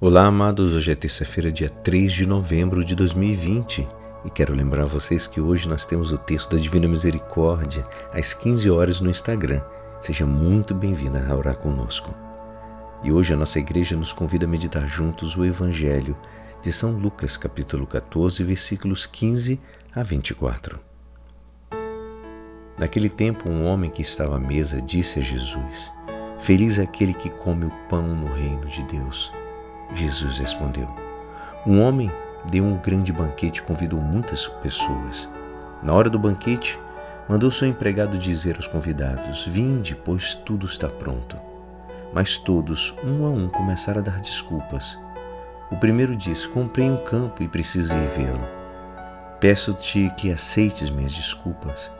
Olá, amados. Hoje é terça-feira, dia 3 de novembro de 2020 e quero lembrar vocês que hoje nós temos o texto da Divina Misericórdia às 15 horas no Instagram. Seja muito bem-vinda a orar conosco. E hoje a nossa igreja nos convida a meditar juntos o Evangelho de São Lucas, capítulo 14, versículos 15 a 24. Naquele tempo, um homem que estava à mesa disse a Jesus: Feliz é aquele que come o pão no reino de Deus. Jesus respondeu: Um homem deu um grande banquete e convidou muitas pessoas. Na hora do banquete, mandou seu empregado dizer aos convidados: Vinde, pois tudo está pronto. Mas todos, um a um, começaram a dar desculpas. O primeiro disse: Comprei um campo e preciso ir vê-lo. Peço-te que aceites minhas desculpas.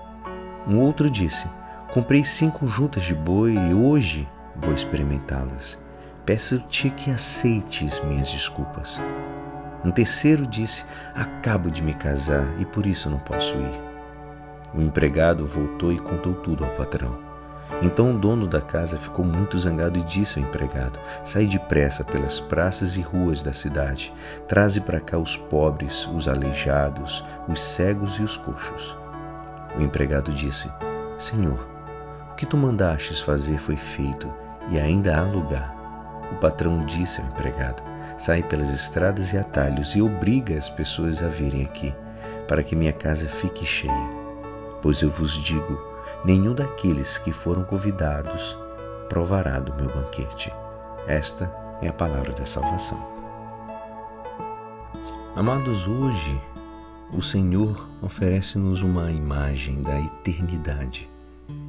Um outro disse: Comprei cinco juntas de boi e hoje vou experimentá-las. Peço-te que aceites minhas desculpas. Um terceiro disse: Acabo de me casar e por isso não posso ir. O empregado voltou e contou tudo ao patrão. Então o dono da casa ficou muito zangado e disse ao empregado: Sai depressa pelas praças e ruas da cidade. Traze para cá os pobres, os aleijados, os cegos e os coxos. O empregado disse: Senhor, o que tu mandastes fazer foi feito e ainda há lugar. O patrão disse ao empregado: Sai pelas estradas e atalhos e obriga as pessoas a virem aqui, para que minha casa fique cheia. Pois eu vos digo: nenhum daqueles que foram convidados provará do meu banquete. Esta é a palavra da salvação. Amados, hoje o Senhor oferece-nos uma imagem da eternidade,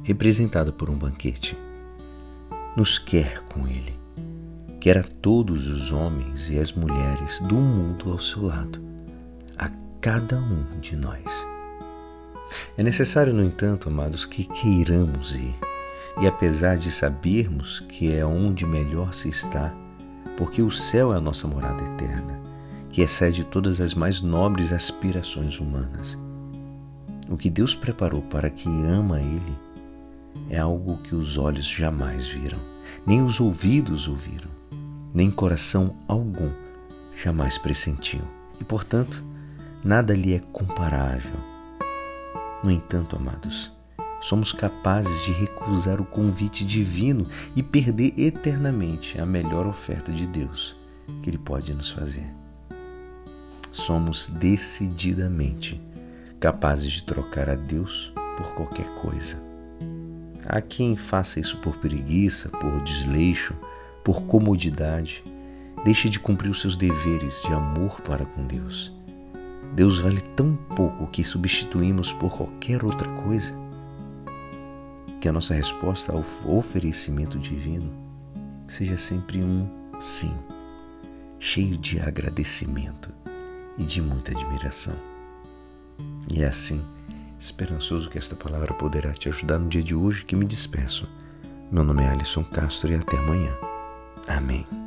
representada por um banquete. Nos quer com Ele quer a todos os homens e as mulheres do mundo ao seu lado, a cada um de nós. É necessário, no entanto, amados, que queiramos ir, e apesar de sabermos que é onde melhor se está, porque o céu é a nossa morada eterna, que excede todas as mais nobres aspirações humanas. O que Deus preparou para quem ama Ele é algo que os olhos jamais viram, nem os ouvidos ouviram nem coração algum jamais pressentiu, e portanto nada lhe é comparável. No entanto, amados, somos capazes de recusar o convite divino e perder eternamente a melhor oferta de Deus que Ele pode nos fazer. Somos decididamente capazes de trocar a Deus por qualquer coisa. Há quem faça isso por preguiça, por desleixo, por comodidade, deixe de cumprir os seus deveres de amor para com Deus. Deus vale tão pouco que substituímos por qualquer outra coisa. Que a nossa resposta ao oferecimento divino seja sempre um sim, cheio de agradecimento e de muita admiração. E é assim, esperançoso que esta palavra poderá te ajudar no dia de hoje que me despeço. Meu nome é Alisson Castro e até amanhã. Amén.